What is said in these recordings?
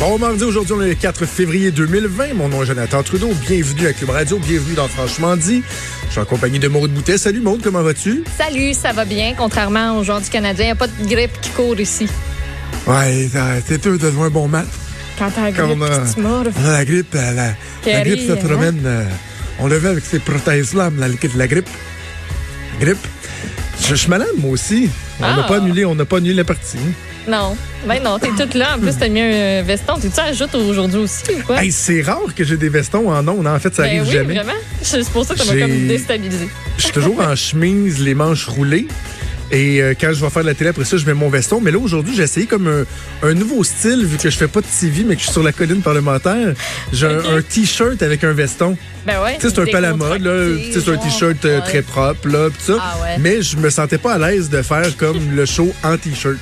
Bon mardi, aujourd'hui on est le 4 février 2020. Mon nom est Jonathan Trudeau. Bienvenue à Club Radio, bienvenue dans Franchement dit. Je suis en compagnie de Maude Boutet. Salut Maude, comment vas-tu? Salut, ça va bien, contrairement aux joueurs du Canadien. Il n'y a pas de grippe qui court ici. Ouais, t'es sûr de un bon match. Quand t'as la grippe, euh, tu mords. on a la grippe, euh, la, la grippe se hein? promène. euh, on le avec ces prothèses-là, la, la grippe. La grippe. Je, je suis malade, moi aussi. On n'a Ah. pas annulé, on n'a pas annulé la partie. Non, ben non, t'es toute là. En plus, t'as mis un veston. T'es-tu à joute aujourd'hui aussi ou quoi? Hey, c'est rare que j'ai des vestons en ondes. En fait, ça ben arrive oui, jamais. vraiment. C'est pour ça que ça m'a comme déstabilisé. Je suis toujours en chemise, les manches roulées. Et euh, quand je vais faire de la télé, après ça, je mets mon veston. Mais là, aujourd'hui, j'ai essayé comme un, un nouveau style, vu que je fais pas de TV, mais que je suis sur la colline parlementaire. J'ai un- T-shirt avec un veston. Ben ouais. Tu sais, c'est un peu à la mode, là. Tu sais, c'est un. T-shirt euh, Ouais. très propre, là, pis ça. Ah ouais. Mais je me sentais pas à l'aise de faire comme le show en T-shirt.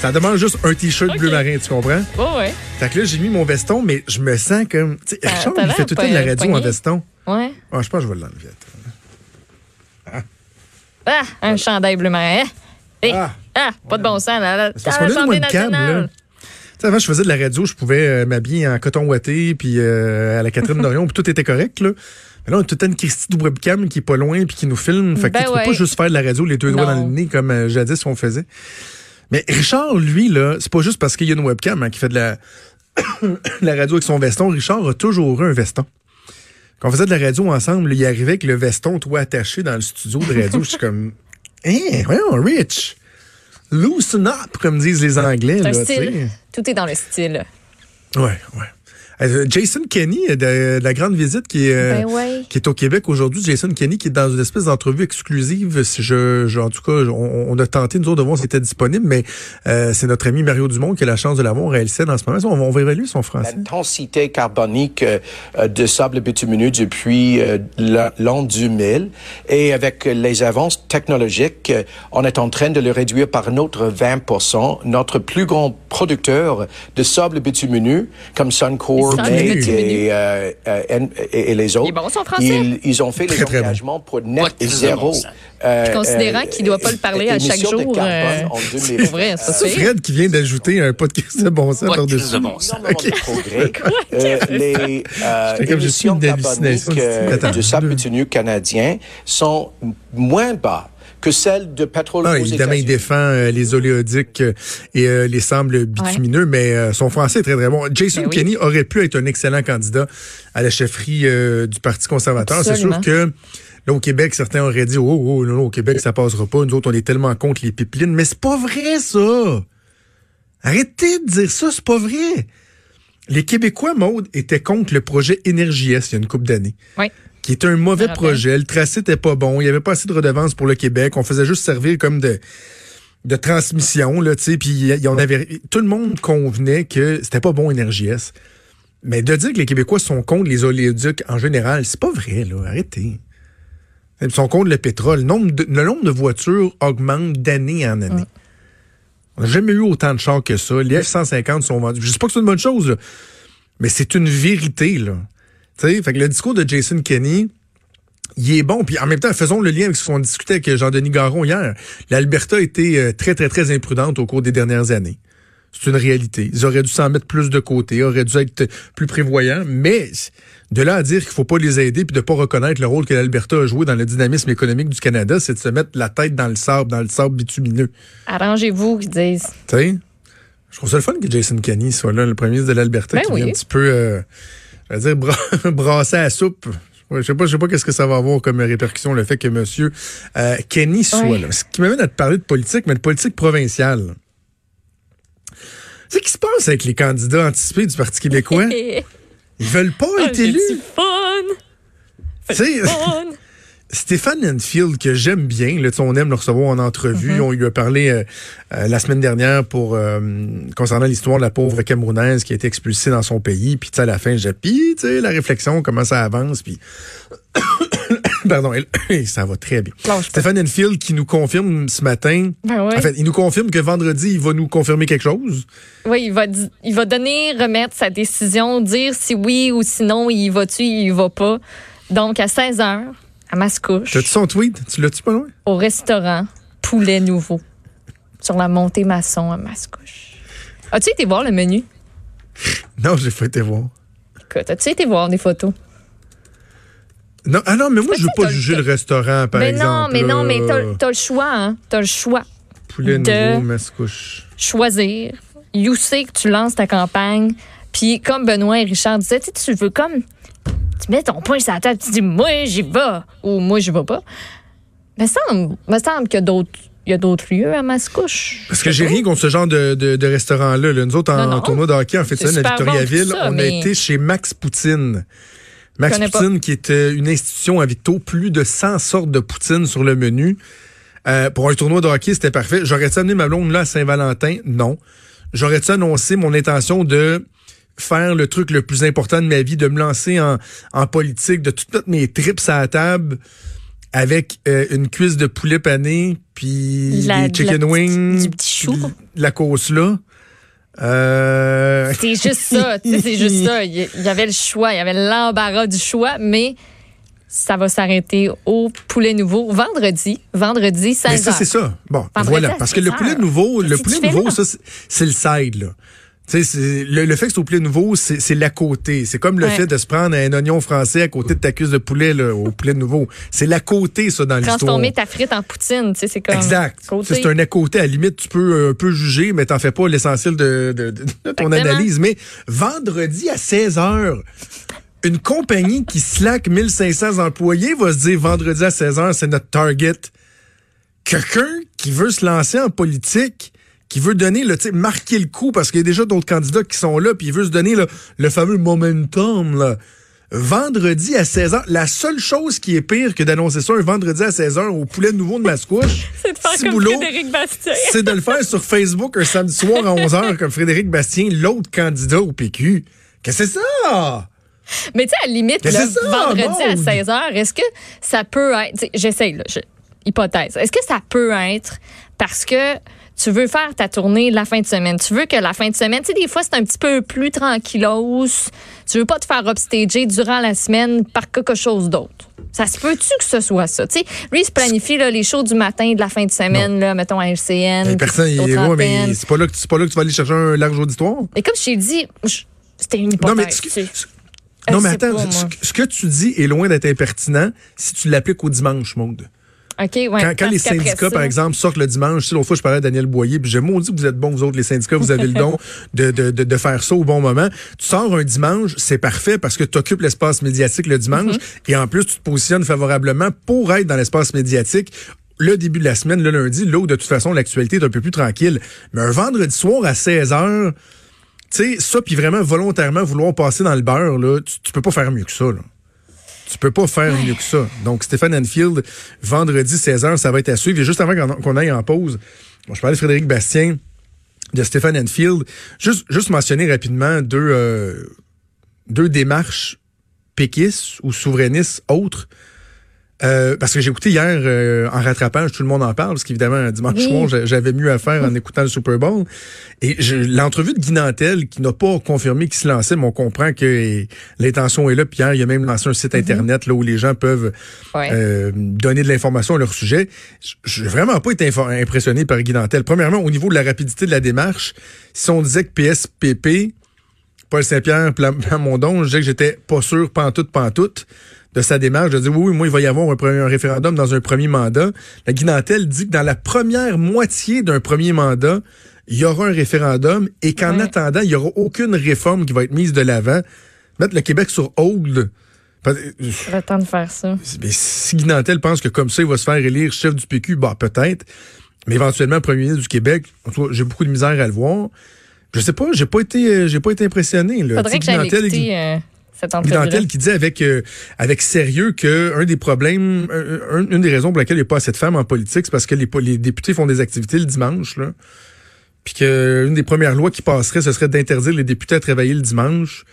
Ça demande juste un T-shirt bleu marin, tu comprends? Ouais, ouais. Fait que là, j'ai mis mon veston, mais je me sens comme... Tu sais, Richard, il fait tout le temps de la radio en veston. Ouais. Ah, je pense que je vais l'enlever. attends. Ah, un chandail bleu marin. Eh, Ah. ah, pas de bon sens, là. là. Parce qu'on a une webcam, là. nationale. Tu sais, avant, je faisais de la radio, je pouvais euh, m'habiller en coton ouaté, puis euh, à la Catherine Dorion, puis tout était correct, là. Mais là, on a toute une Christie de webcam qui est pas loin, puis qui nous filme. Fait que Ben tu peux ouais. pas juste faire de la radio les deux doigts dans le nez comme euh, jadis on faisait. Mais Richard, lui, là, c'est pas juste parce qu'il y a une webcam hein, qui fait de la, la radio avec son veston. Richard a toujours eu un veston. Quand on faisait de la radio ensemble, il arrivait avec le veston, toi, attaché dans le studio de radio. Je suis comme, hein, voyons, Rich, loosen up, comme disent les Anglais. Là, style. Tout est dans le style. Ouais, ouais. Euh, Jason Kenny, euh, de, de la grande visite qui est, euh, Ben ouais. qui est au Québec aujourd'hui. Jason Kenny qui est dans une espèce d'entrevue exclusive. Si je, je- en tout cas, on, on a tenté nous autres de voir si c'était disponible, mais euh, c'est notre ami Mario Dumont qui a la chance de l'avoir à LCN en ce moment. On va, on va évaluer son français. L'intensité carbonique euh, de sable bitumineux depuis euh, la- l'an 2000 et avec les avances technologiques, on est en train de le réduire par un autre 20 Notre plus grand producteur de sable bitumineux, comme Suncor, Et, euh, euh, et, et les autres, Il est bon, son français? ils, ils ont fait Très, les engagements pour net très zéro. bon, ça. euh, Considérant euh, qu'il doit pas le parler à chaque jour, euh, c'est 2000. pour vrai, ça C'est se fait. Fred qui vient d'ajouter un podcast de bon sens par-dessus. de bon sens. Euh, les euh, émissions carboniques euh, de sable canadien sont moins bas que celles de pétrole Ah, aux évidemment, il défend euh, les oléodiques euh, et euh, les sables bitumineux, mais euh, son français est très, très bon. Jason Ben oui. Kenney aurait pu être un excellent candidat à la chefferie euh, du Parti conservateur. C'est sûr que là, au Québec, certains auraient dit, oh, oh, non, non, au Québec, ça passera pas. Nous autres, on est tellement contre les pipelines. Mais c'est pas vrai, ça! Arrêtez de dire ça, c'est pas vrai! Les Québécois, Maude, étaient contre le projet Énergie S il y a une couple d'années Oui. Qui était un mauvais projet. Le tracé était pas bon. Il y avait pas assez de redevances pour le Québec. On faisait juste servir comme de de transmission là, tu sais. Puis avait tout le monde convenait que c'était pas bon Énergie S. Mais de dire que les Québécois sont contre les oléoducs en général, c'est pas vrai là. Arrêtez. Ils sont contre le pétrole. Le nombre de, le nombre de voitures augmente d'année en année. On n'a jamais eu autant de chars que ça. Les F-150 sont vendus. Je sais pas que c'est une bonne chose, là, mais c'est une vérité. Là. Fait que le discours de Jason Kenney, il est bon. Puis en même temps, faisons le lien avec ce qu'on discutait avec Jean-Denis Garon hier. L'Alberta a été euh, très, très, très imprudente au cours des dernières années. C'est une réalité. Ils auraient dû s'en mettre plus de côté, auraient dû être plus prévoyants, mais de là à dire qu'il faut pas les aider puis de pas reconnaître le rôle que l'Alberta a joué dans le dynamisme économique du Canada, c'est de se mettre la tête dans le sable, dans le sable bitumineux. Arrangez-vous, qu'ils disent. Tu sais? Je trouve ça le fun que Jason Kenney soit là, le premier ministre de l'Alberta, Ben qui oui. vient un petit peu, euh, je veux dire, bra- brasser à la soupe. Ouais, je sais pas, je sais pas qu'est-ce que ça va avoir comme répercussion le fait que Monsieur euh, Kenny soit là. Ce qui m'amène à te parler de politique, mais de politique provinciale. Tu sais, qu'est-ce qui se passe avec les candidats anticipés du Parti québécois? Ils veulent pas Ah, être c'est élus. du fun! Fun! Stéphane Enfield, que j'aime bien, là, on aime le recevoir en entrevue. Mm-hmm. On lui a parlé euh, euh, la semaine dernière pour euh, concernant l'histoire de la pauvre Camerounaise qui a été expulsée dans son pays. Puis à la fin, j'ai puis la réflexion, comment ça avance. Puis pardon, elle- ça va très bien. Stéphane Enfield qui nous confirme ce matin. Ben ouais. En fait, il nous confirme que vendredi, il va nous confirmer quelque chose. Oui, il va, il va donner, remettre sa décision, dire si oui ou sinon il va-tu, il va pas. Donc, à 16 h à Mascouche, T'as-tu son tweet? Tu l'as-tu pas loin? au restaurant Poulet Nouveau, sur la montée maçon à Mascouche. As-tu été voir le menu? Non, j'ai pas été voir. Écoute, as-tu été voir des photos? Non, ah non, mais moi, Mais je veux pas juger le restaurant, par mais exemple. non, mais non, mais t'as, le choix, hein? T'as le choix. Poulet de- nouveau, mascouche. choisir. You sais que tu lances ta campagne. Puis comme Benoît et Richard disaient, tu veux comme... Tu mets ton poing sur la table, tu dis « Moi, j'y vais » ou « Moi, j'y vais pas ». Semble, me semble qu'il y a d'autres... Il y a d'autres lieux à Mascouche. Parce que j'ai rien contre ce genre de, de, de restaurant-là. là. Nous autres, en, Non, non. en tournoi de hockey, en fait ça, à bon, Victoriaville, ça, on a mais- été chez Max Poutine. Max pas. Poutine, qui est euh, une institution à Victo, plus de 100 sortes de poutine sur le menu. Euh, pour un tournoi de hockey, c'était parfait. J'aurais-tu amené ma blonde là à Saint-Valentin? Non. J'aurais-tu annoncé mon intention de faire le truc le plus important de ma vie, de me lancer en, en politique, de tout mettre mes trips à la table avec euh, une cuisse de poulet pané, puis La- des chicken wings, du petit chou. la cause là. Euh, C'est juste ça, c'est juste ça. Il y- avait le choix, il y avait l'embarras du choix, mais ça va s'arrêter au Poulet Nouveau vendredi. Vendredi, 16 Mais ça, c'est ça. Bon, Vendredi voilà. Parce que le 16 poulet nouveau, le poulet nouveau, ça, c'est- c'est le side, là. Le, le fait que c'est au poulet nouveau, c'est l'à côté. C'est comme le Ouais. fait de se prendre un oignon français à côté de ta cuisse de poulet là, au poulet nouveau. C'est l'à côté, ça, dans l'histoire. Transformer ta frite en poutine, c'est comme... Exact. C'est un à côté. À la limite, tu peux euh, un peu juger, mais t'en fais pas l'essentiel de, de- de- de ton Exactement. analyse. Mais vendredi à 16 h une compagnie qui slack 1500 employés va se dire vendredi à 16 h c'est notre target. Quelqu'un qui veut se lancer en politique, qui veut donner le, marquer le coup parce qu'il y a déjà d'autres candidats qui sont là, puis il veut se donner le, le fameux momentum, là. Vendredi à 16h, la seule chose qui est pire que d'annoncer ça un vendredi à 16h au poulet nouveau de Mascouche, C'est de faire comme Frédéric Bastien. c'est de le faire sur Facebook un samedi soir à 11h comme Frédéric Bastien, l'autre candidat au PQ. Qu'est-ce que c'est ça? Mais tu sais, à la limite, le vendredi à Maude. 16 h, est-ce que ça peut être. J'essaye, là, je- hypothèse. Est-ce que ça peut être parce que tu veux faire ta tournée la fin de semaine? Tu veux que la fin de semaine, tu sais, des fois, c'est un petit peu plus tranquillos. Tu veux pas te faire upstager durant la semaine par quelque chose d'autre. Ça se peut-tu que ce soit ça? Tu sais, lui, il se planifie là, les shows du matin de la fin de semaine, là, mettons à LCN. Ben, personne, il, aux ouais, mais c'est pas là que c'est pas là que tu vas aller chercher un large auditoire? Mais comme je t'ai dit, c'était une hypothèse. Non, mais tu non, mais attends, pas, ce, moi. ce que tu dis est loin d'être impertinent si tu l'appliques au dimanche, Maude. OK, ouais. Quand, les syndicats, ça- par exemple, sortent le dimanche, tu l'autre fois, je parlais à Daniel Boyer, puis j'ai maudit que vous êtes bons, vous autres, les syndicats, vous avez le don de, de, de, de faire ça au bon moment. Tu sors un dimanche, c'est parfait parce que tu occupes l'espace médiatique le dimanche Mm-hmm. et en plus, tu te positionnes favorablement pour être dans l'espace médiatique le début de la semaine, le lundi, là où de toute façon l'actualité est un peu plus tranquille. Mais un vendredi soir à 16 h tu sais, ça, puis vraiment volontairement vouloir passer dans le beurre, là, tu, tu peux pas faire mieux que ça, là. Tu peux pas faire mieux que ça. Donc, Stéphane Enfield, vendredi 16h, ça va être à suivre. Et juste avant qu'on- aille en pause, je parlais de Frédéric Bastien, de Stéphane Enfield. Juste, juste mentionner rapidement deux, euh, deux démarches péquistes ou souverainistes autres. Euh, parce que j'ai écouté hier euh, en rattrapage, tout le monde en parle, parce qu'évidemment, dimanche Oui. soir, j'a- j'avais mieux à faire en écoutant le Super Bowl. Et l'entrevue de Guy Nantel, qui n'a pas confirmé qu'il se lançait, mais on comprend que l'intention est là. Puis hier, il a même lancé un site Internet là où les gens peuvent Ouais. euh, donner de l'information à leur sujet. Je n'ai vraiment pas été impressionné par Guy Nantel. Premièrement, au niveau de la rapidité de la démarche, si on disait que PSPP, Paul Saint-Pierre Plamondon, je disais que j'étais pas sûr, pantoute, pantoute, de sa démarche. Je dis oui, oui, moi, il va y avoir un, premier- un référendum dans un premier mandat. La Guy Nantel dit que dans la première moitié d'un premier mandat, il y aura un référendum et qu'en Ouais. attendant, il y aura aucune réforme qui va être mise de l'avant. Mettre le Québec sur hold. Le temps de faire ça. mais si Guy Nantel pense que comme ça, il va se faire élire chef du PQ, bah peut-être. Mais éventuellement, premier ministre du Québec, en tout cas, j'ai beaucoup de misère à le voir. Je sais pas, j'ai pas été, euh, j'ai pas été impressionné. Là. Faudrait que j'aille écouter euh, cette entrevue Dantel qui dit avec euh, avec sérieux que un des problèmes, un- un- une des raisons pour lesquelles il n'y a pas assez de femmes en politique, c'est parce que les, les députés font des activités le dimanche, là. Puis que une des premières lois qui passerait, ce serait d'interdire les députés à travailler le dimanche.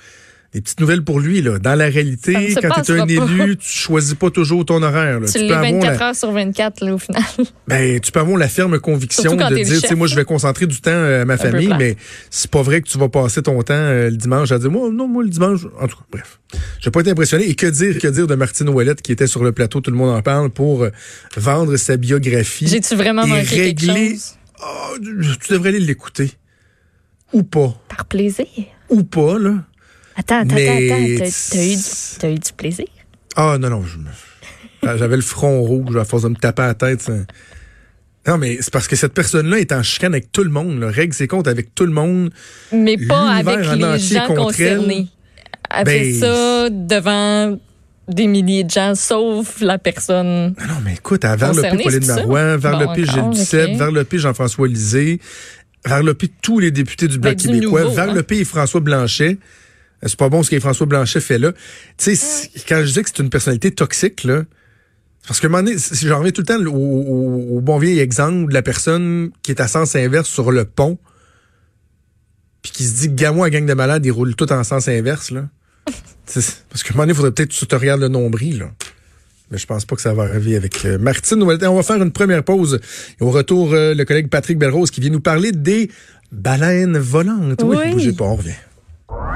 Des petites nouvelles pour lui, là. Dans la réalité, quand tu es un pas. élu, tu choisis pas toujours ton horaire. là. Tu Tu, l'es peux avoir 24 la, heures sur 24, là, au final. ben, tu peux avoir la ferme conviction de dire, tu sais, moi, je vais concentrer du temps euh, à ma famille, mais c'est pas vrai que tu vas passer ton temps euh, le dimanche à dire, moi, non, moi, le dimanche, en tout cas, bref. J'ai pas été impressionné. Et que dire, que dire de Martine Ouellette qui était sur le plateau, tout le monde en parle, pour euh, vendre sa biographie. J'ai-tu vraiment et manqué quelque régler- chose? Ah, tu devrais aller l'écouter. Ou pas. Par plaisir. Ou pas, là. Attends, attends, Mais attends. T'as- T'as eu, du- t'as eu du plaisir? Ah, non, non, J'avais le front rouge à force de me taper à la tête. ça. Non, mais c'est parce que cette personne-là est en chicane avec tout le monde, là, règle ses comptes avec tout le monde. Mais pas avec les entier gens elle. concernés. Elle fait Ben, ça devant des milliers de gens, sauf la personne. Non, mais écoute, à Varlopé, Concerné, Pauline? Marois, Varlopé, Bon, Gilles encore, Duceppe, ok. Varlopé, Jean-François Lisée, Varlopé, tous les députés du Bloc Ben, du québécois, nouveau, hein? Et François Blanchet. Euh, C'est pas bon ce que François Blanchet fait là. Tu sais, quand je dis que c'est une personnalité toxique, là, parce que un moment donné, c'est- j'en reviens tout le temps au, au- au bon vieil exemple de la personne qui est à sens inverse sur le pont, puis qui se dit, gamin à gang de malades, ils roulent tout en sens inverse, là. Parce qu'à un moment donné, il faudrait peut-être que tu te regardes le nombril, là. Mais je pense pas que ça va arriver avec euh, Martine. On va faire une première pause. Et au retour, euh, le collègue Patrick Belrose qui vient nous parler des baleines volantes. Oui, Oui. bougez pas, on revient.